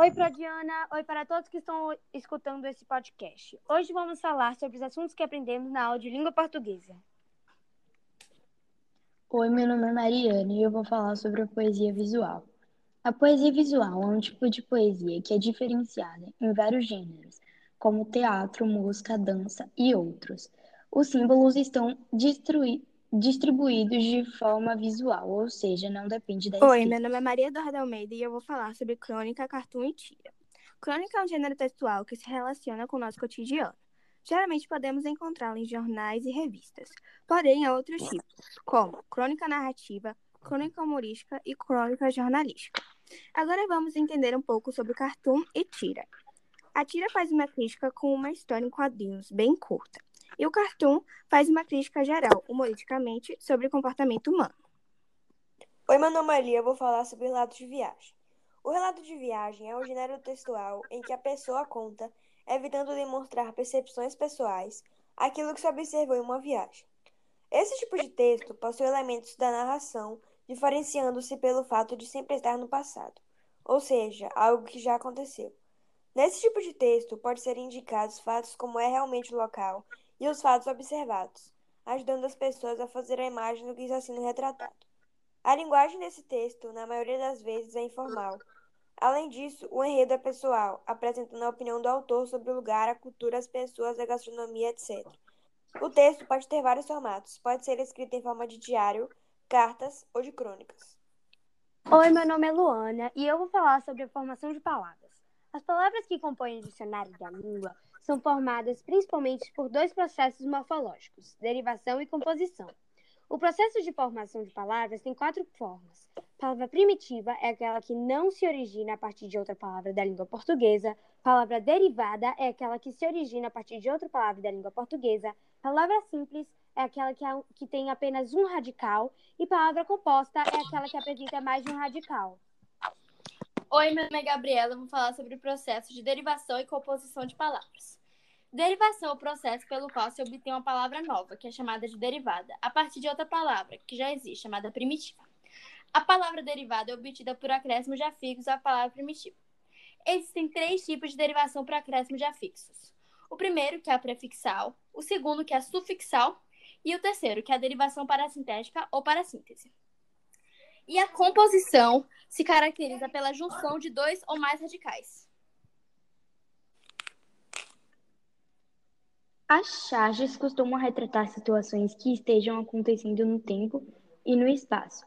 Oi para Diana, oi para todos que estão escutando esse podcast. Hoje vamos falar sobre os assuntos que aprendemos na aula de língua portuguesa. Oi, meu nome é Mariana e eu vou falar sobre a poesia visual. A poesia visual é um tipo de poesia que é diferenciada em vários gêneros, como teatro, música, dança e outros. Os símbolos estão distribuídos de forma visual, ou seja, não depende da Oi, escrita. meu nome é Maria Eduarda Almeida e eu vou falar sobre crônica, cartoon e tira. Crônica é um gênero textual que se relaciona com o nosso cotidiano. Geralmente podemos encontrá-la em jornais e revistas, porém há outros tipos, como crônica narrativa, crônica humorística e crônica jornalística. Agora vamos entender um pouco sobre cartoon e tira. A tira faz uma crítica com uma história em quadrinhos bem curta, e o cartoon faz uma crítica geral, humoristicamente, sobre o comportamento humano. Oi, meu nome é vou falar sobre relatos de viagem. O relato de viagem é um gênero textual em que a pessoa conta evitando demonstrar percepções pessoais, aquilo que se observou em uma viagem. Esse tipo de texto possui elementos da narração, diferenciando-se pelo fato de sempre estar no passado, ou seja, algo que já aconteceu. Nesse tipo de texto, pode ser indicados fatos como é realmente o local e os fatos observados, ajudando as pessoas a fazer a imagem do que está sendo retratado. A linguagem desse texto, na maioria das vezes, é informal, Além disso, o enredo é pessoal, apresentando a opinião do autor sobre o lugar, a cultura, as pessoas, a gastronomia, etc. O texto pode ter vários formatos. Pode ser escrito em forma de diário, cartas ou de crônicas. Oi, meu nome é Luana e eu vou falar sobre a formação de palavras. As palavras que compõem o dicionário da língua são formadas principalmente por dois processos morfológicos, derivação e composição. O processo de formação de palavras tem quatro formas. Palavra primitiva é aquela que não se origina a partir de outra palavra da língua portuguesa. Palavra derivada é aquela que se origina a partir de outra palavra da língua portuguesa. Palavra simples é aquela que, é, que tem apenas um radical. E palavra composta é aquela que apresenta mais de um radical. Oi, meu nome é Gabriela. Vou falar sobre o processo de derivação e composição de palavras. Derivação é o processo pelo qual se obtém uma palavra nova, que é chamada de derivada, a partir de outra palavra, que já existe, chamada primitiva. A palavra derivada é obtida por acréscimo de afixos à palavra primitiva. Existem três tipos de derivação por acréscimo de afixos. O primeiro, que é a prefixal, o segundo, que é a sufixal, e o terceiro, que é a derivação parasintética ou parassíntese. E a composição se caracteriza pela junção de dois ou mais radicais. As charges costumam retratar situações que estejam acontecendo no tempo e no espaço,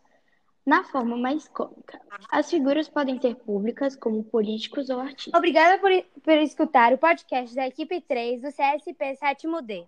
na forma mais cômica. As figuras podem ser públicas, como políticos ou artistas. Obrigada por, por escutar o podcast da equipe 3 do CSP 7D.